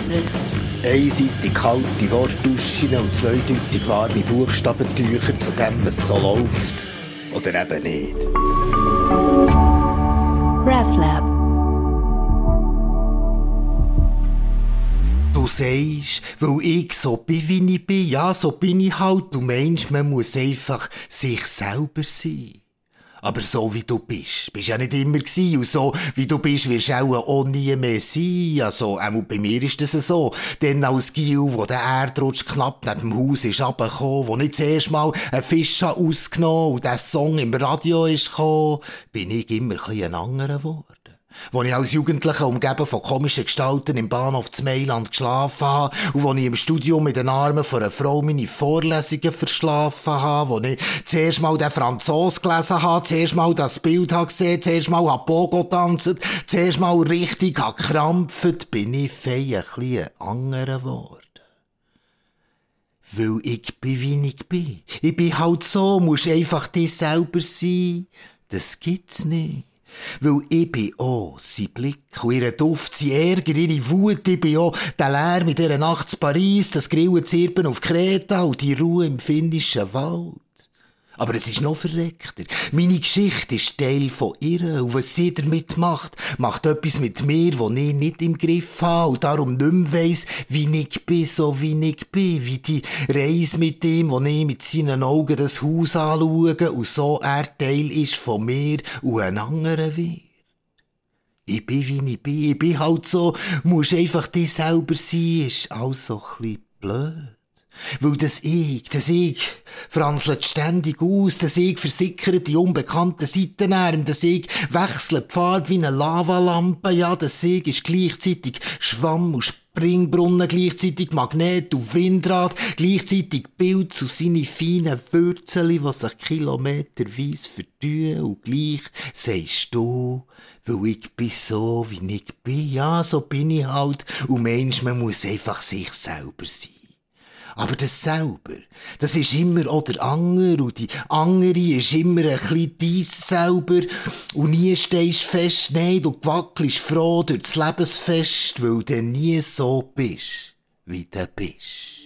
gecancelt. Einseitig kalte Wortduschen und zweideutig warme Buchstabentücher zu dem, was so läuft. Oder eben nicht. RefLab. Du sagst, weil ich so bin, wie ich bin, ja, so bin ich halt. Du meinst, man muss einfach sich selber sein. Aber so wie du bist, bist ja nicht immer gsi und so wie du bist, wirst du auch, auch nie mehr sein. Also, auch bei mir ist das so. Denn als Gil, wo der Erdrutsch knapp neben dem Haus ist runtergekommen, wo ich zuerst mal einen Fisch ausgenommen und der Song im Radio ist gekommen, bin ich immer ein bisschen ein anderer geworden. Wo ich als Jugendlicher umgeben von komischen Gestalten im Bahnhof zu Mailand geschlafen habe und wo ich im Studium mit den Armen von einer Frau meine Vorlesungen verschlafen habe, wo ich zuerst mal den Franzos gelesen habe, zuerst mal das Bild habe gesehen, zuerst mal habe Pogo tanzt, zuerst mal richtig habe gekrampft, bin ich fein ein bisschen anderer geworden. Weil ich bin, wie ich bin. Ich bin halt so, musst einfach dich selber sein. Das gibt's nicht. Weil ich bin auch sein Blick und ihr Duft, sein Ärger, ihre Wut, ich bin auch der Lärm in dieser Nacht zu Paris, das Grillen Zirpen auf Kreta und die Ruhe im finnischen Wald. Aber es ist noch verreckter. Meine Geschichte ist Teil von ihr. Und was sie damit macht, macht etwas mit mir, wo ich nicht im Griff habe und darum nicht mehr weiss, wie ich bin, so wie ich bin. Wie die Reise mit ihm, wo ich mit seinen Augen das Haus anschaue und so er Teil ist von mir und ein anderer wird. Ich bin, wie ich bin. Ich bin halt so. Musst einfach dich selber sein. Ist alles so ein bisschen blöd. Weil das Ich, das Ich, franzelt ständig aus, das Ich versickert die unbekannten Seitenarme, das Ich wechselt die Farbe wie eine Lavalampe, ja, das Ich ist gleichzeitig Schwamm und Springbrunnen, gleichzeitig Magnet und Windrad, gleichzeitig Bild zu seine feinen Würzeli, die sich kilometerweise verdühen und gleich sagst du, weil ich bin so, wie ich bin, ja, so bin ich halt. Und meinst, man muss einfach sich selber sein. Aber das selber, das ist immer auch der andere und die andere ist immer ein bisschen dies selber und nie stehst fest, nein, du wackelst froh durch das Lebensfest, weil du nie so bist, wie du bist.